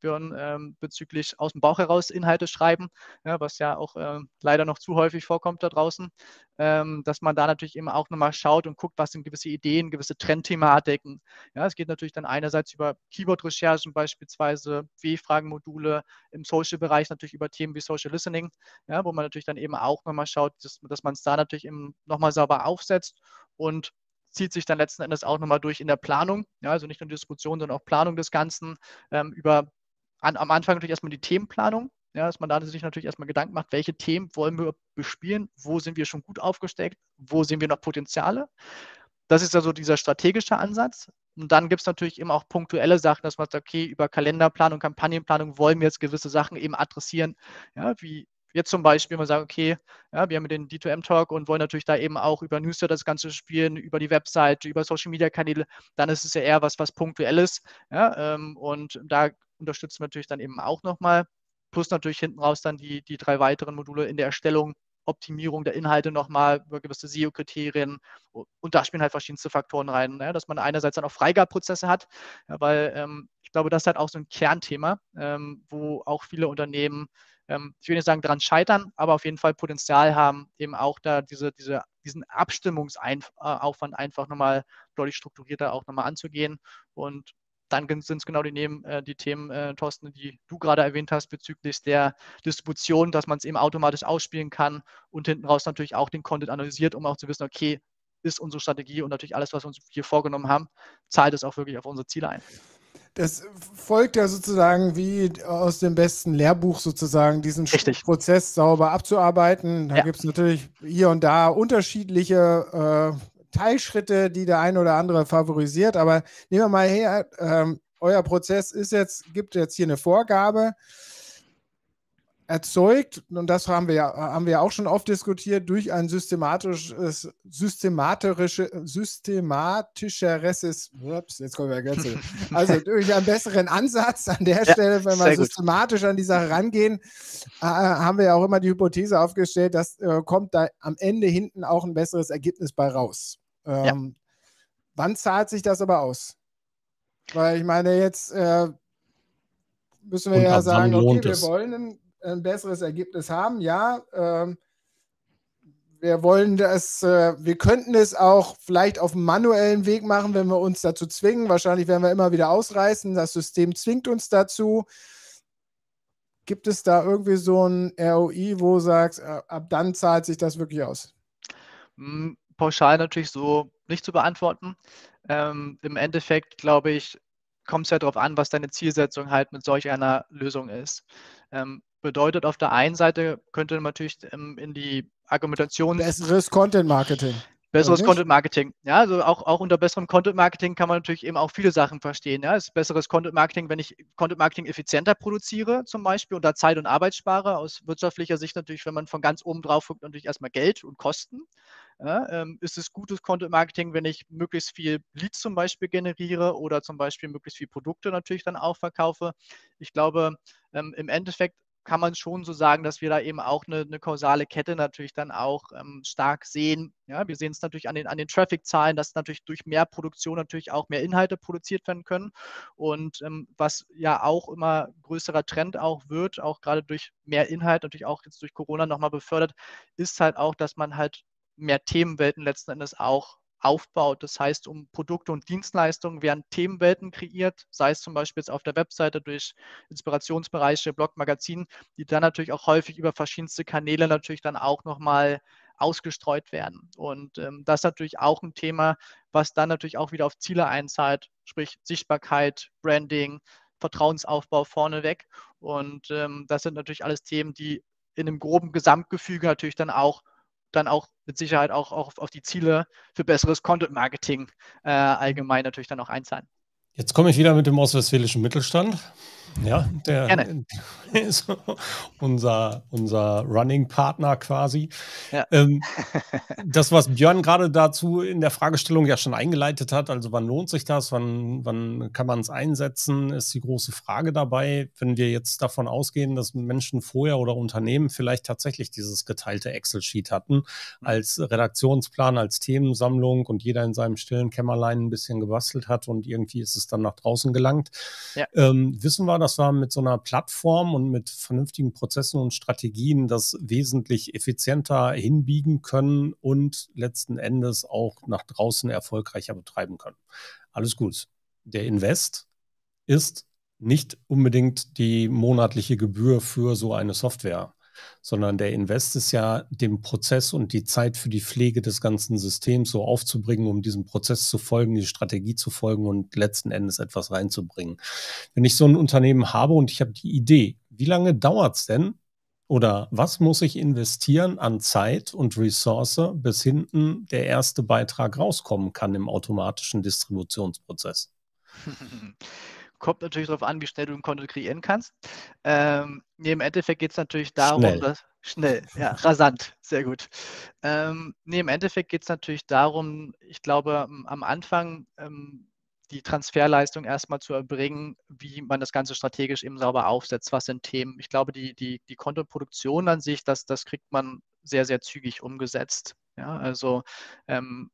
Björn ähm, bezüglich aus dem Bauch heraus Inhalte schreiben, ja, was ja auch äh, leider noch zu häufig vorkommt da draußen, ähm, dass man da natürlich eben auch nochmal schaut und guckt, was sind gewisse Ideen, gewisse Trendthematiken. Ja, es geht natürlich dann einerseits über Keyword-Recherchen beispielsweise, W-Fragenmodule, im Social-Bereich natürlich über Themen wie Social Listening, ja, wo man natürlich dann eben auch nochmal schaut, dass, dass man es da natürlich eben nochmal sauber aufsetzt und zieht sich dann letzten Endes auch nochmal durch in der Planung, ja, also nicht nur Distribution, sondern auch Planung des Ganzen ähm, über an, am Anfang natürlich erstmal die Themenplanung, ja, dass man da sich natürlich erstmal Gedanken macht, welche Themen wollen wir bespielen, wo sind wir schon gut aufgestellt, wo sehen wir noch Potenziale. Das ist also dieser strategische Ansatz. Und dann gibt es natürlich eben auch punktuelle Sachen, dass man sagt, okay, über Kalenderplanung, Kampagnenplanung wollen wir jetzt gewisse Sachen eben adressieren, ja, wie jetzt zum Beispiel mal sagen, okay, ja, wir haben den D2M-Talk und wollen natürlich da eben auch über Newsletter das Ganze spielen, über die Website, über Social-Media-Kanäle, dann ist es ja eher was, was punktuelles. Ja, ähm, und da unterstützen wir natürlich dann eben auch nochmal. Plus natürlich hinten raus dann die, die drei weiteren Module in der Erstellung, Optimierung der Inhalte nochmal über gewisse SEO-Kriterien. Und da spielen halt verschiedenste Faktoren rein, ja, dass man einerseits dann auch Freigabeprozesse hat, ja, weil ähm, ich glaube, das ist halt auch so ein Kernthema, ähm, wo auch viele Unternehmen ähm, ich will nicht sagen daran scheitern, aber auf jeden Fall Potenzial haben, eben auch da diese, diese, diesen Abstimmungsaufwand einfach nochmal deutlich strukturierter auch nochmal anzugehen. Und dann sind es genau die, äh, die Themen, äh, Thorsten, die du gerade erwähnt hast bezüglich der Distribution, dass man es eben automatisch ausspielen kann und hinten raus natürlich auch den Content analysiert, um auch zu wissen, okay, ist unsere Strategie und natürlich alles, was wir uns hier vorgenommen haben, zahlt es auch wirklich auf unsere Ziele ein das folgt ja sozusagen wie aus dem besten Lehrbuch sozusagen, diesen Richtig. Prozess sauber abzuarbeiten. Da ja. gibt es natürlich hier und da unterschiedliche äh, Teilschritte, die der eine oder andere favorisiert. Aber nehmen wir mal her, äh, euer Prozess ist jetzt, gibt jetzt hier eine Vorgabe erzeugt, und das haben wir ja, haben wir auch schon oft diskutiert, durch ein systematisches, systematische, systematischeres, ups, jetzt kommen wir ganz *laughs* also durch einen besseren Ansatz an der ja, Stelle, wenn wir systematisch an die Sache rangehen, äh, haben wir ja auch immer die Hypothese aufgestellt, dass äh, kommt da am Ende hinten auch ein besseres Ergebnis bei raus. Ähm, ja. Wann zahlt sich das aber aus? Weil ich meine, jetzt äh, müssen wir und ja sagen, okay, wir wollen ein ein besseres Ergebnis haben. Ja, ähm, wir wollen das, äh, wir könnten es auch vielleicht auf manuellen Weg machen, wenn wir uns dazu zwingen. Wahrscheinlich werden wir immer wieder ausreißen. Das System zwingt uns dazu. Gibt es da irgendwie so ein ROI, wo du sagst, äh, ab dann zahlt sich das wirklich aus? Hm, pauschal natürlich so nicht zu beantworten. Ähm, Im Endeffekt, glaube ich, kommt es ja darauf an, was deine Zielsetzung halt mit solch einer Lösung ist. Ähm, Bedeutet auf der einen Seite könnte man natürlich ähm, in die Argumentation. Besseres Content Marketing. Besseres Content Marketing. Ja, also auch, auch unter besserem Content Marketing kann man natürlich eben auch viele Sachen verstehen. Ja, es ist besseres Content Marketing, wenn ich Content Marketing effizienter produziere, zum Beispiel, und da Zeit und Arbeit spare. Aus wirtschaftlicher Sicht natürlich, wenn man von ganz oben drauf guckt, natürlich erstmal Geld und Kosten. Ja, ähm, ist es gutes Content Marketing, wenn ich möglichst viel Leads zum Beispiel generiere oder zum Beispiel möglichst viel Produkte natürlich dann auch verkaufe? Ich glaube, ähm, im Endeffekt kann man schon so sagen, dass wir da eben auch eine, eine kausale Kette natürlich dann auch ähm, stark sehen. Ja, wir sehen es natürlich an den, an den Traffic-Zahlen, dass natürlich durch mehr Produktion natürlich auch mehr Inhalte produziert werden können. Und ähm, was ja auch immer größerer Trend auch wird, auch gerade durch mehr Inhalt, natürlich auch jetzt durch Corona nochmal befördert, ist halt auch, dass man halt mehr Themenwelten letzten Endes auch aufbaut. Das heißt, um Produkte und Dienstleistungen werden Themenwelten kreiert, sei es zum Beispiel jetzt auf der Webseite durch Inspirationsbereiche, Blog, Magazin, die dann natürlich auch häufig über verschiedenste Kanäle natürlich dann auch nochmal ausgestreut werden. Und ähm, das ist natürlich auch ein Thema, was dann natürlich auch wieder auf Ziele einzahlt, sprich Sichtbarkeit, Branding, Vertrauensaufbau vorneweg. Und ähm, das sind natürlich alles Themen, die in einem groben Gesamtgefüge natürlich dann auch dann auch mit Sicherheit auch, auch auf die Ziele für besseres Content Marketing äh, allgemein natürlich dann auch einzahlen. Jetzt komme ich wieder mit dem ostwestfälischen Mittelstand. Ja, der Gerne. *laughs* ist unser, unser Running-Partner quasi. Ja. Ähm, *laughs* das, was Björn gerade dazu in der Fragestellung ja schon eingeleitet hat, also wann lohnt sich das, wann, wann kann man es einsetzen, ist die große Frage dabei. Wenn wir jetzt davon ausgehen, dass Menschen vorher oder Unternehmen vielleicht tatsächlich dieses geteilte Excel-Sheet hatten, mhm. als Redaktionsplan, als Themensammlung und jeder in seinem stillen Kämmerlein ein bisschen gebastelt hat und irgendwie ist es dann nach draußen gelangt, ja. ähm, wissen wir, dass wir mit so einer Plattform und mit vernünftigen Prozessen und Strategien das wesentlich effizienter hinbiegen können und letzten Endes auch nach draußen erfolgreicher betreiben können. Alles gut. Der Invest ist nicht unbedingt die monatliche Gebühr für so eine Software sondern der Invest ist ja dem Prozess und die Zeit für die Pflege des ganzen Systems so aufzubringen, um diesem Prozess zu folgen, die Strategie zu folgen und letzten Endes etwas reinzubringen. Wenn ich so ein Unternehmen habe und ich habe die Idee, wie lange dauert es denn, oder was muss ich investieren an Zeit und Ressource, bis hinten der erste Beitrag rauskommen kann im automatischen Distributionsprozess? *laughs* Kommt natürlich darauf an, wie schnell du ein Konto kreieren kannst. Ähm, nee, Im Endeffekt geht es natürlich darum, schnell. dass schnell, ja, *laughs* rasant, sehr gut. Ähm, nee, im Endeffekt geht es natürlich darum, ich glaube, am Anfang ähm, die Transferleistung erstmal zu erbringen, wie man das Ganze strategisch eben sauber aufsetzt, was sind Themen. Ich glaube, die, die, die Kontoproduktion an sich, das, das kriegt man sehr, sehr zügig umgesetzt. Ja, also ähm,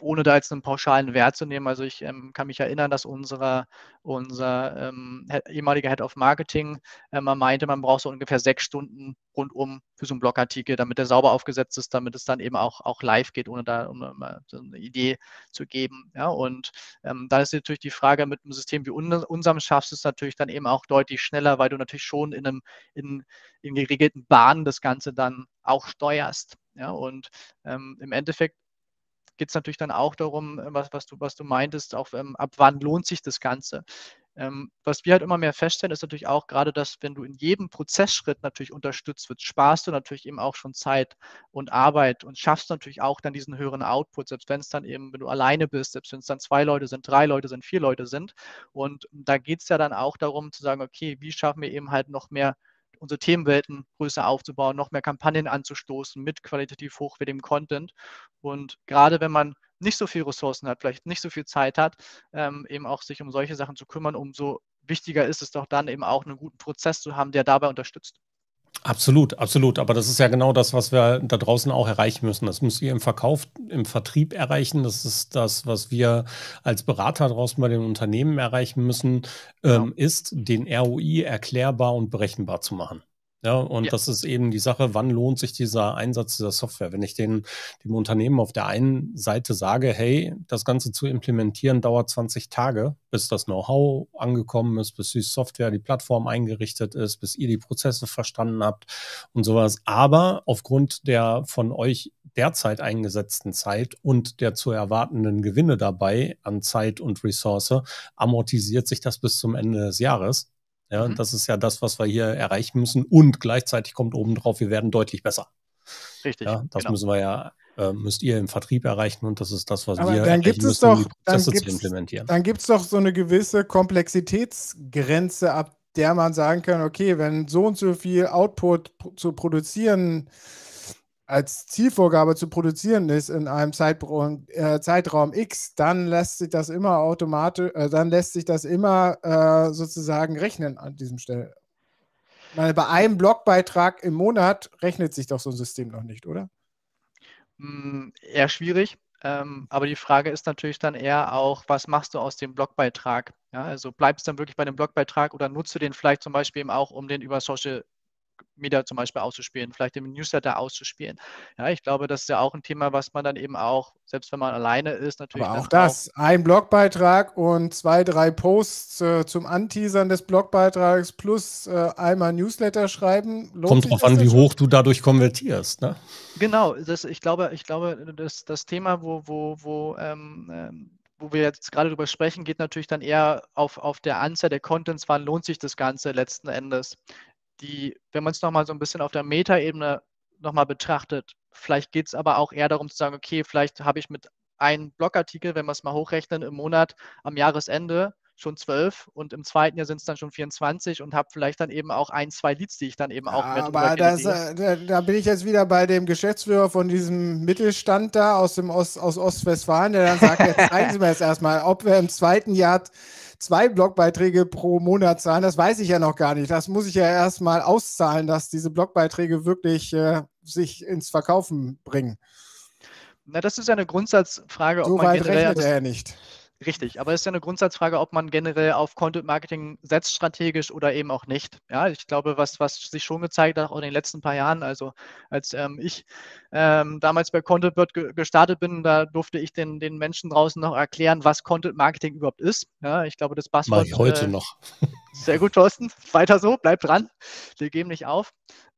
ohne da jetzt einen pauschalen Wert zu nehmen, also ich ähm, kann mich erinnern, dass unsere, unser ähm, ehemaliger Head of Marketing äh, meinte, man braucht so ungefähr sechs Stunden rundum für so einen Blogartikel, damit der sauber aufgesetzt ist, damit es dann eben auch, auch live geht, ohne da um, um so eine Idee zu geben. Ja, und ähm, da ist natürlich die Frage, mit einem System wie unserem schaffst du es natürlich dann eben auch deutlich schneller, weil du natürlich schon in einem in, in geregelten Bahnen das Ganze dann auch steuerst. Ja, und ähm, im Endeffekt geht es natürlich dann auch darum, äh, was, was, du, was du meintest, auch ähm, ab wann lohnt sich das Ganze. Ähm, was wir halt immer mehr feststellen, ist natürlich auch gerade, dass wenn du in jedem Prozessschritt natürlich unterstützt wirst, sparst du natürlich eben auch schon Zeit und Arbeit und schaffst natürlich auch dann diesen höheren Output, selbst wenn es dann eben, wenn du alleine bist, selbst wenn es dann zwei Leute sind, drei Leute sind, vier Leute sind. Und da geht es ja dann auch darum zu sagen, okay, wie schaffen wir eben halt noch mehr unsere Themenwelten größer aufzubauen, noch mehr Kampagnen anzustoßen mit qualitativ hochwertigem Content. Und gerade wenn man nicht so viel Ressourcen hat, vielleicht nicht so viel Zeit hat, ähm, eben auch sich um solche Sachen zu kümmern, umso wichtiger ist es doch dann eben auch einen guten Prozess zu haben, der dabei unterstützt. Absolut, absolut. Aber das ist ja genau das, was wir da draußen auch erreichen müssen. Das müsst ihr im Verkauf, im Vertrieb erreichen. Das ist das, was wir als Berater draußen bei den Unternehmen erreichen müssen, ähm, genau. ist, den ROI erklärbar und berechenbar zu machen. Ja, und ja. das ist eben die Sache, wann lohnt sich dieser Einsatz dieser Software? Wenn ich den, dem Unternehmen auf der einen Seite sage, hey, das Ganze zu implementieren dauert 20 Tage, bis das Know-how angekommen ist, bis die Software, die Plattform eingerichtet ist, bis ihr die Prozesse verstanden habt und sowas. Aber aufgrund der von euch derzeit eingesetzten Zeit und der zu erwartenden Gewinne dabei an Zeit und Ressource amortisiert sich das bis zum Ende des Jahres. Ja, mhm. das ist ja das, was wir hier erreichen müssen. Und gleichzeitig kommt obendrauf, wir werden deutlich besser. Richtig. Ja, das genau. müssen wir ja, äh, müsst ihr im Vertrieb erreichen und das ist das, was Aber wir dann gibt es müssen, doch, um die Prozesse zu implementieren. Dann gibt es doch so eine gewisse Komplexitätsgrenze, ab der man sagen kann, okay, wenn so und so viel Output zu produzieren als Zielvorgabe zu produzieren ist in einem Zeitraum, äh, Zeitraum X, dann lässt sich das immer automatisch, äh, dann lässt sich das immer äh, sozusagen rechnen an diesem Stelle. Meine, bei einem Blogbeitrag im Monat rechnet sich doch so ein System noch nicht, oder? Hm, eher schwierig. Ähm, aber die Frage ist natürlich dann eher auch, was machst du aus dem Blogbeitrag? Ja, also bleibst du dann wirklich bei dem Blogbeitrag oder nutzt du den vielleicht zum Beispiel eben auch, um den über Social Media zum Beispiel auszuspielen, vielleicht im Newsletter auszuspielen. Ja, ich glaube, das ist ja auch ein Thema, was man dann eben auch, selbst wenn man alleine ist, natürlich. Aber auch das, auch ein Blogbeitrag und zwei, drei Posts äh, zum Anteasern des Blogbeitrags plus äh, einmal Newsletter schreiben. Kommt drauf an, wie hoch du dadurch konvertierst, ne? Genau, das, ich glaube, ich glaube, das, das Thema, wo, wo, wo ähm, ähm wo wir jetzt gerade drüber sprechen, geht natürlich dann eher auf, auf der Anzahl der Contents, wann lohnt sich das Ganze letzten Endes die, wenn man es nochmal so ein bisschen auf der Metaebene nochmal betrachtet, vielleicht geht es aber auch eher darum zu sagen, okay, vielleicht habe ich mit einem Blogartikel, wenn wir es mal hochrechnen, im Monat am Jahresende schon zwölf und im zweiten Jahr sind es dann schon 24 und habe vielleicht dann eben auch ein, zwei Leads, die ich dann eben auch ja, Aber das, äh, da, da, bin ich jetzt wieder bei dem Geschäftsführer von diesem Mittelstand da aus, dem Ost, aus Ostwestfalen, der dann sagt, jetzt zeigen Sie mir jetzt erstmal, ob wir im zweiten Jahr zwei Blogbeiträge pro Monat zahlen, das weiß ich ja noch gar nicht. Das muss ich ja erstmal auszahlen, dass diese Blogbeiträge wirklich äh, sich ins Verkaufen bringen. Na, das ist ja eine Grundsatzfrage. So weit rechnet er ja nicht. Richtig, aber es ist ja eine Grundsatzfrage, ob man generell auf Content Marketing setzt, strategisch oder eben auch nicht. Ja, ich glaube, was, was sich schon gezeigt hat, auch in den letzten paar Jahren, also als ähm, ich ähm, damals bei ContentBird ge gestartet bin, da durfte ich den, den Menschen draußen noch erklären, was Content Marketing überhaupt ist. Ja, ich glaube, das ich heute äh, noch. Sehr gut, Thorsten. Weiter so, bleib dran. Wir geben nicht auf.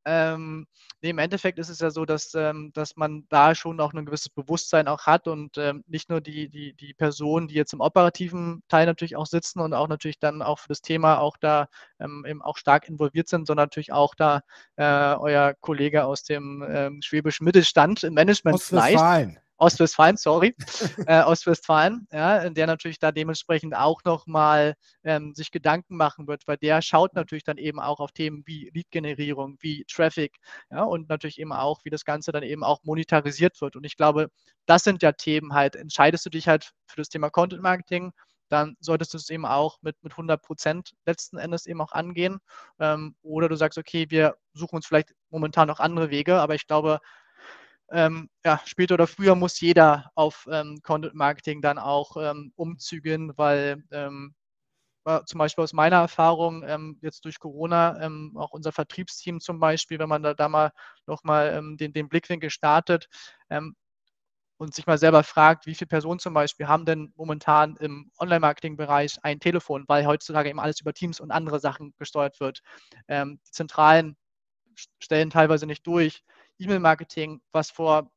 Ähm, nee, im Endeffekt ist es ja so, dass, ähm, dass man da schon auch ein gewisses Bewusstsein auch hat und ähm, nicht nur die, die, die Personen, die jetzt im operativen Teil natürlich auch sitzen und auch natürlich dann auch für das Thema auch da ähm, eben auch stark involviert sind, sondern natürlich auch da äh, euer Kollege aus dem ähm, schwäbischen Mittelstand im Management vielleicht. Ostwestfalen, sorry, *laughs* äh, Ostwestfalen, ja, der natürlich da dementsprechend auch nochmal ähm, sich Gedanken machen wird, weil der schaut natürlich dann eben auch auf Themen wie Lead-Generierung, wie Traffic, ja, und natürlich eben auch, wie das Ganze dann eben auch monetarisiert wird. Und ich glaube, das sind ja Themen halt, entscheidest du dich halt für das Thema Content Marketing, dann solltest du es eben auch mit, mit 100 Prozent letzten Endes eben auch angehen. Ähm, oder du sagst, okay, wir suchen uns vielleicht momentan noch andere Wege, aber ich glaube, ähm, ja, später oder früher muss jeder auf ähm, Content Marketing dann auch ähm, umzügeln, weil ähm, zum Beispiel aus meiner Erfahrung ähm, jetzt durch Corona, ähm, auch unser Vertriebsteam zum Beispiel, wenn man da, da mal nochmal den, den Blickwinkel startet und sich mal selber fragt, wie viele Personen zum Beispiel haben denn momentan im Online-Marketing-Bereich ein Telefon, weil heutzutage eben alles über Teams und andere Sachen gesteuert wird. die Zentralen stellen teilweise nicht durch. E-Mail-Marketing, was vor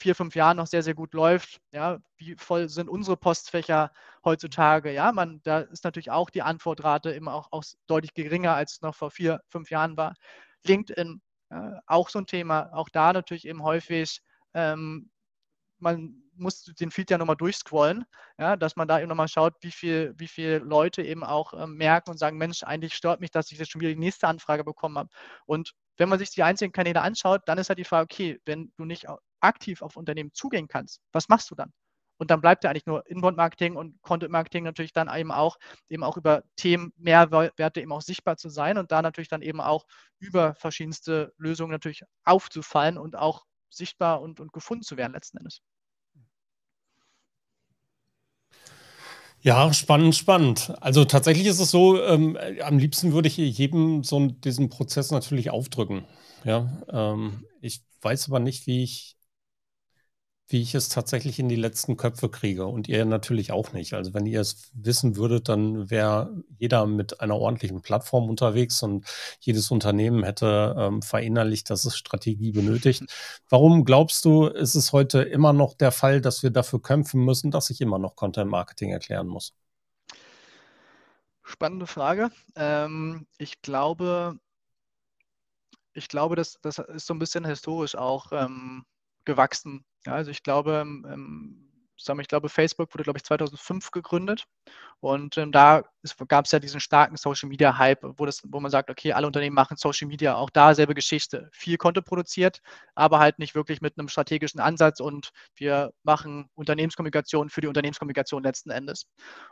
vier, fünf Jahren noch sehr, sehr gut läuft. Ja, wie voll sind unsere Postfächer heutzutage? Ja, man, da ist natürlich auch die Antwortrate immer auch, auch deutlich geringer, als es noch vor vier, fünf Jahren war. LinkedIn, ja, auch so ein Thema. Auch da natürlich eben häufig, ähm, man muss den Feed ja nochmal durchscrollen, ja, dass man da eben nochmal schaut, wie viele wie viel Leute eben auch ähm, merken und sagen, Mensch, eigentlich stört mich, dass ich jetzt schon wieder die nächste Anfrage bekommen habe. Und wenn man sich die einzelnen Kanäle anschaut, dann ist halt die Frage, okay, wenn du nicht aktiv auf Unternehmen zugehen kannst, was machst du dann? Und dann bleibt ja eigentlich nur Inbound-Marketing und Content-Marketing natürlich dann eben auch, eben auch über Themen Mehrwerte eben auch sichtbar zu sein und da natürlich dann eben auch über verschiedenste Lösungen natürlich aufzufallen und auch sichtbar und, und gefunden zu werden letzten Endes. Ja, spannend, spannend. Also tatsächlich ist es so, ähm, am liebsten würde ich jedem so diesen Prozess natürlich aufdrücken. Ja, ähm, ich weiß aber nicht, wie ich wie ich es tatsächlich in die letzten Köpfe kriege und ihr natürlich auch nicht. Also wenn ihr es wissen würdet, dann wäre jeder mit einer ordentlichen Plattform unterwegs und jedes Unternehmen hätte ähm, verinnerlicht, dass es Strategie benötigt. *laughs* Warum glaubst du, ist es heute immer noch der Fall, dass wir dafür kämpfen müssen, dass ich immer noch Content Marketing erklären muss? Spannende Frage. Ähm, ich glaube, ich glaube, das, das ist so ein bisschen historisch auch ähm, gewachsen. Ja, also ich glaube, ähm, ähm, ich glaube, Facebook wurde, glaube ich, 2005 gegründet. Und ähm, da gab es ja diesen starken Social Media Hype, wo, das, wo man sagt, okay, alle Unternehmen machen Social Media, auch da selbe Geschichte. Viel Content produziert, aber halt nicht wirklich mit einem strategischen Ansatz und wir machen Unternehmenskommunikation für die Unternehmenskommunikation letzten Endes.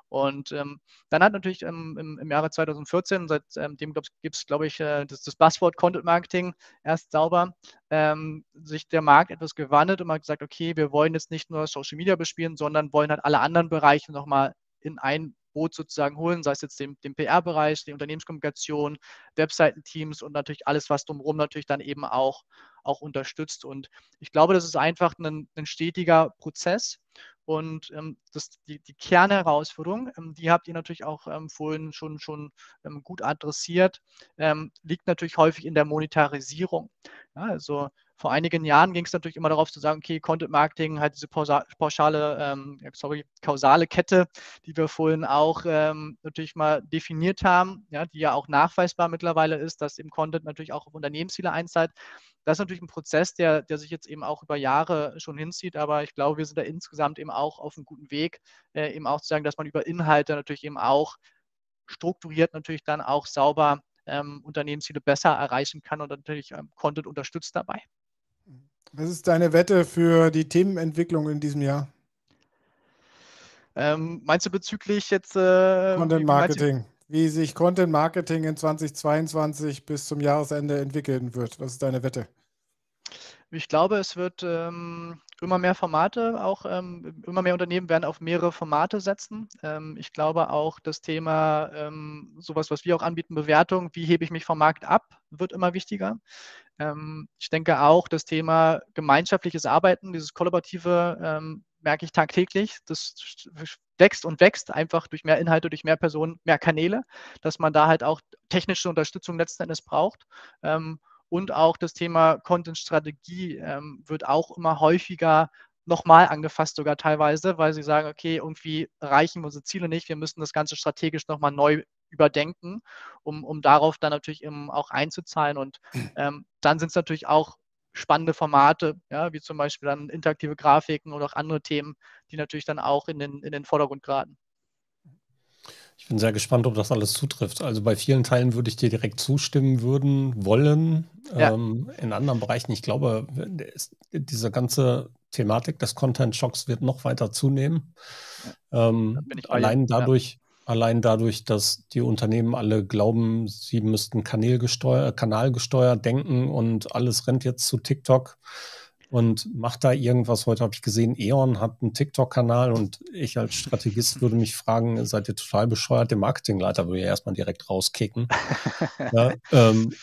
Und ähm, dann hat natürlich ähm, im, im, Jahre 2014, seitdem ähm, gibt es, glaube ich, äh, das, das Buzzword Content Marketing erst sauber, ähm, sich der Markt etwas gewandelt und man hat gesagt, okay, wir wollen jetzt nicht nur Social Media bespielen, sondern wollen halt alle anderen Bereiche nochmal in ein Boot sozusagen holen, sei es jetzt den, den PR-Bereich, die Unternehmenskommunikation, Webseitenteams und natürlich alles, was drumherum natürlich dann eben auch, auch unterstützt. Und ich glaube, das ist einfach ein, ein stetiger Prozess. Und ähm, das, die, die Kernherausforderung, ähm, die habt ihr natürlich auch ähm, vorhin schon, schon ähm, gut adressiert, ähm, liegt natürlich häufig in der Monetarisierung. Ja, also vor einigen Jahren ging es natürlich immer darauf zu sagen, okay, Content Marketing hat diese pauschale, ähm, sorry, kausale Kette, die wir vorhin auch ähm, natürlich mal definiert haben, ja, die ja auch nachweisbar mittlerweile ist, dass eben Content natürlich auch auf Unternehmensziele einzahlt. Das ist natürlich ein Prozess, der, der sich jetzt eben auch über Jahre schon hinzieht, aber ich glaube, wir sind da insgesamt eben auch auf einem guten Weg, äh, eben auch zu sagen, dass man über Inhalte natürlich eben auch strukturiert natürlich dann auch sauber ähm, Unternehmensziele besser erreichen kann und natürlich ähm, Content unterstützt dabei. Was ist deine Wette für die Themenentwicklung in diesem Jahr? Ähm, meinst du bezüglich jetzt äh, Content Marketing? Wie, sich Content Marketing in 2022 bis zum Jahresende entwickeln wird? Was ist deine Wette? Ich glaube, es wird ähm, immer mehr Formate, auch ähm, immer mehr Unternehmen werden auf mehrere Formate setzen. Ähm, ich glaube auch das Thema, ähm, sowas, was wir auch anbieten, Bewertung, wie hebe ich mich vom Markt ab, wird immer wichtiger. Ähm, ich denke auch, das Thema gemeinschaftliches Arbeiten, dieses kollaborative, ähm, merke ich tagtäglich. Das wächst und wächst einfach durch mehr Inhalte, durch mehr Personen, mehr Kanäle, dass man da halt auch technische Unterstützung letzten Endes braucht. Und auch das Thema Content-Strategie ähm, wird auch immer häufiger nochmal angefasst, sogar teilweise, weil sie sagen, okay, irgendwie reichen unsere Ziele nicht, wir müssen das Ganze strategisch nochmal neu überdenken, um, um darauf dann natürlich eben auch einzuzahlen. Und hm. ähm, dann sind es natürlich auch spannende Formate, ja, wie zum Beispiel dann interaktive Grafiken oder auch andere Themen, die natürlich dann auch in den, in den Vordergrund geraten. Ich bin sehr gespannt, ob das alles zutrifft. Also bei vielen Teilen würde ich dir direkt zustimmen würden, wollen. Ja. Ähm, in anderen Bereichen, ich glaube, diese ganze Thematik des Content-Shocks wird noch weiter zunehmen. Ähm, allein dadurch, ja. allein dadurch, dass die Unternehmen alle glauben, sie müssten kanalgesteuert denken und alles rennt jetzt zu TikTok und macht da irgendwas. Heute habe ich gesehen, E.ON hat einen TikTok-Kanal und ich als Strategist würde mich fragen, seid ihr total bescheuert? Der Marketingleiter würde ja erstmal direkt rauskicken. *laughs* ja, ähm,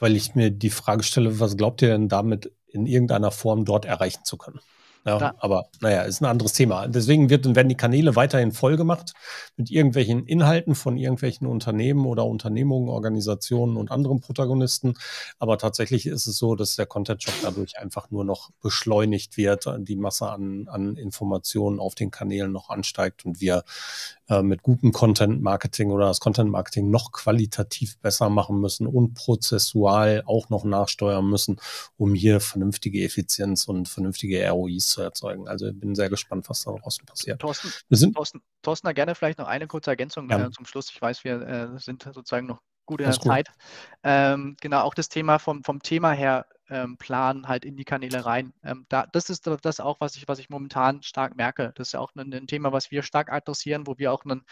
weil ich mir die Frage stelle, was glaubt ihr denn damit in irgendeiner Form dort erreichen zu können? Ja. Aber naja, ist ein anderes Thema. Deswegen wird, werden die Kanäle weiterhin voll gemacht mit irgendwelchen Inhalten von irgendwelchen Unternehmen oder Unternehmungen, Organisationen und anderen Protagonisten. Aber tatsächlich ist es so, dass der Content-Shop dadurch einfach nur noch beschleunigt wird, die Masse an, an Informationen auf den Kanälen noch ansteigt und wir äh, mit gutem Content-Marketing oder das Content-Marketing noch qualitativ besser machen müssen und prozessual auch noch nachsteuern müssen, um hier vernünftige Effizienz und vernünftige ROIs zu erzeugen. Also ich bin sehr gespannt, was da draußen passiert. Thorsten, Thorsten, Thorsten, da gerne vielleicht noch eine kurze Ergänzung ja. äh, zum Schluss. Ich weiß, wir äh, sind sozusagen noch gut in der Zeit. Ähm, genau, auch das Thema vom, vom Thema her ähm, planen halt in die Kanäle rein. Ähm, da, das ist das auch, was ich, was ich momentan stark merke. Das ist ja auch ein, ein Thema, was wir stark adressieren, wo wir auch einen,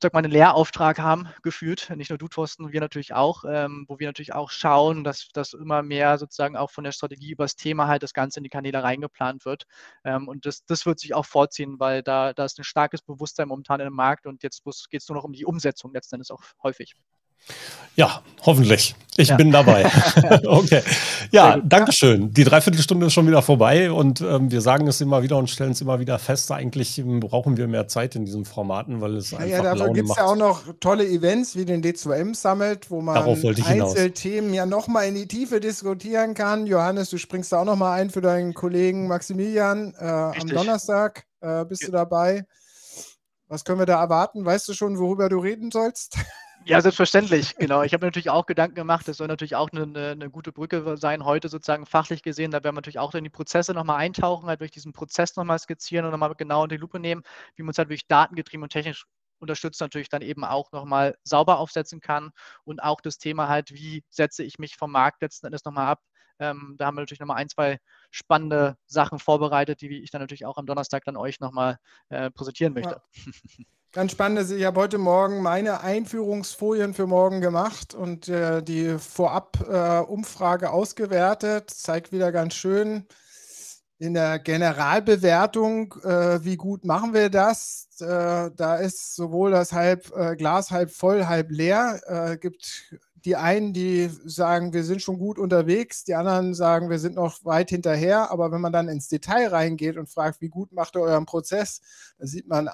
sag mal, einen Lehrauftrag haben, gefühlt. Nicht nur du, Thorsten, wir natürlich auch, ähm, wo wir natürlich auch schauen, dass das immer mehr sozusagen auch von der Strategie über das Thema halt das Ganze in die Kanäle reingeplant wird. Ähm, und das, das wird sich auch vorziehen, weil da, da ist ein starkes Bewusstsein momentan im Markt und jetzt geht es nur noch um die Umsetzung letzten Endes auch häufig. Ja, hoffentlich. Ich ja. bin dabei. *laughs* *laughs* okay. Ja, danke schön. Die Dreiviertelstunde ist schon wieder vorbei und ähm, wir sagen es immer wieder und stellen es immer wieder fest. Eigentlich ähm, brauchen wir mehr Zeit in diesen Formaten, weil es ja, einfach ja, dafür gibt es ja auch noch tolle Events wie den D2M Summit, wo man Einzelthemen ja nochmal in die Tiefe diskutieren kann. Johannes, du springst da auch nochmal ein für deinen Kollegen Maximilian äh, am Donnerstag. Äh, bist ja. du dabei? Was können wir da erwarten? Weißt du schon, worüber du reden sollst? *laughs* Ja, selbstverständlich, genau. Ich habe natürlich auch Gedanken gemacht, das soll natürlich auch eine, eine, eine, gute Brücke sein, heute sozusagen fachlich gesehen. Da werden wir natürlich auch in die Prozesse nochmal eintauchen, halt durch diesen Prozess nochmal skizzieren und nochmal genau in die Lupe nehmen, wie man es halt wirklich datengetrieben und technisch unterstützt natürlich dann eben auch nochmal sauber aufsetzen kann und auch das Thema halt, wie setze ich mich vom Markt letzten Endes nochmal ab. Ähm, da haben wir natürlich nochmal ein, zwei spannende Sachen vorbereitet, die ich dann natürlich auch am Donnerstag dann euch nochmal äh, präsentieren möchte. Ja. *laughs* Ganz spannend ist, ich habe heute Morgen meine Einführungsfolien für morgen gemacht und äh, die Vorab-Umfrage äh, ausgewertet. Zeigt wieder ganz schön in der Generalbewertung, äh, wie gut machen wir das. Äh, da ist sowohl das halb, äh, Glas halb voll, halb leer. Äh, gibt die einen, die sagen, wir sind schon gut unterwegs, die anderen sagen, wir sind noch weit hinterher. Aber wenn man dann ins Detail reingeht und fragt, wie gut macht ihr euren Prozess, dann sieht man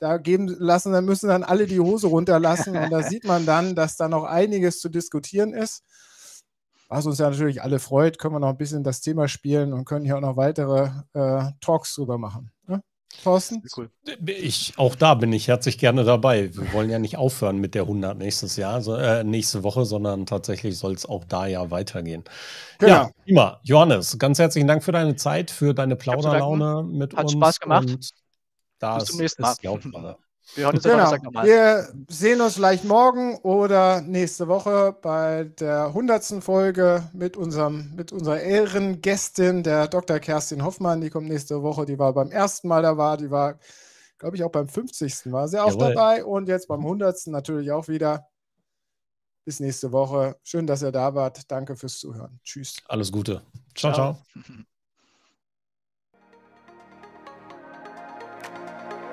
da geben lassen, dann müssen dann alle die Hose runterlassen und da sieht man dann, dass da noch einiges zu diskutieren ist. Was uns ja natürlich alle freut, können wir noch ein bisschen das Thema spielen und können hier auch noch weitere äh, Talks drüber machen. Thorsten? Cool. Ich, auch da bin ich herzlich gerne dabei. Wir wollen ja nicht aufhören mit der 100 nächstes Jahr, so, äh, nächste Woche, sondern tatsächlich soll es auch da ja weitergehen. Genau. Ja, prima. Johannes, ganz herzlichen Dank für deine Zeit, für deine Plauderlaune mit Hat uns. Hat Spaß gemacht. Das Bis zum nächsten Mal. Wir, genau. wir sehen uns vielleicht morgen oder nächste Woche bei der 100. Folge mit, unserem, mit unserer Ehrengästin, der Dr. Kerstin Hoffmann. Die kommt nächste Woche. Die war beim ersten Mal da war. Die war, glaube ich, auch beim 50. war sie auch Jawohl. dabei. Und jetzt beim 100. natürlich auch wieder. Bis nächste Woche. Schön, dass ihr da wart. Danke fürs Zuhören. Tschüss. Alles Gute. ciao. ciao. ciao. *laughs*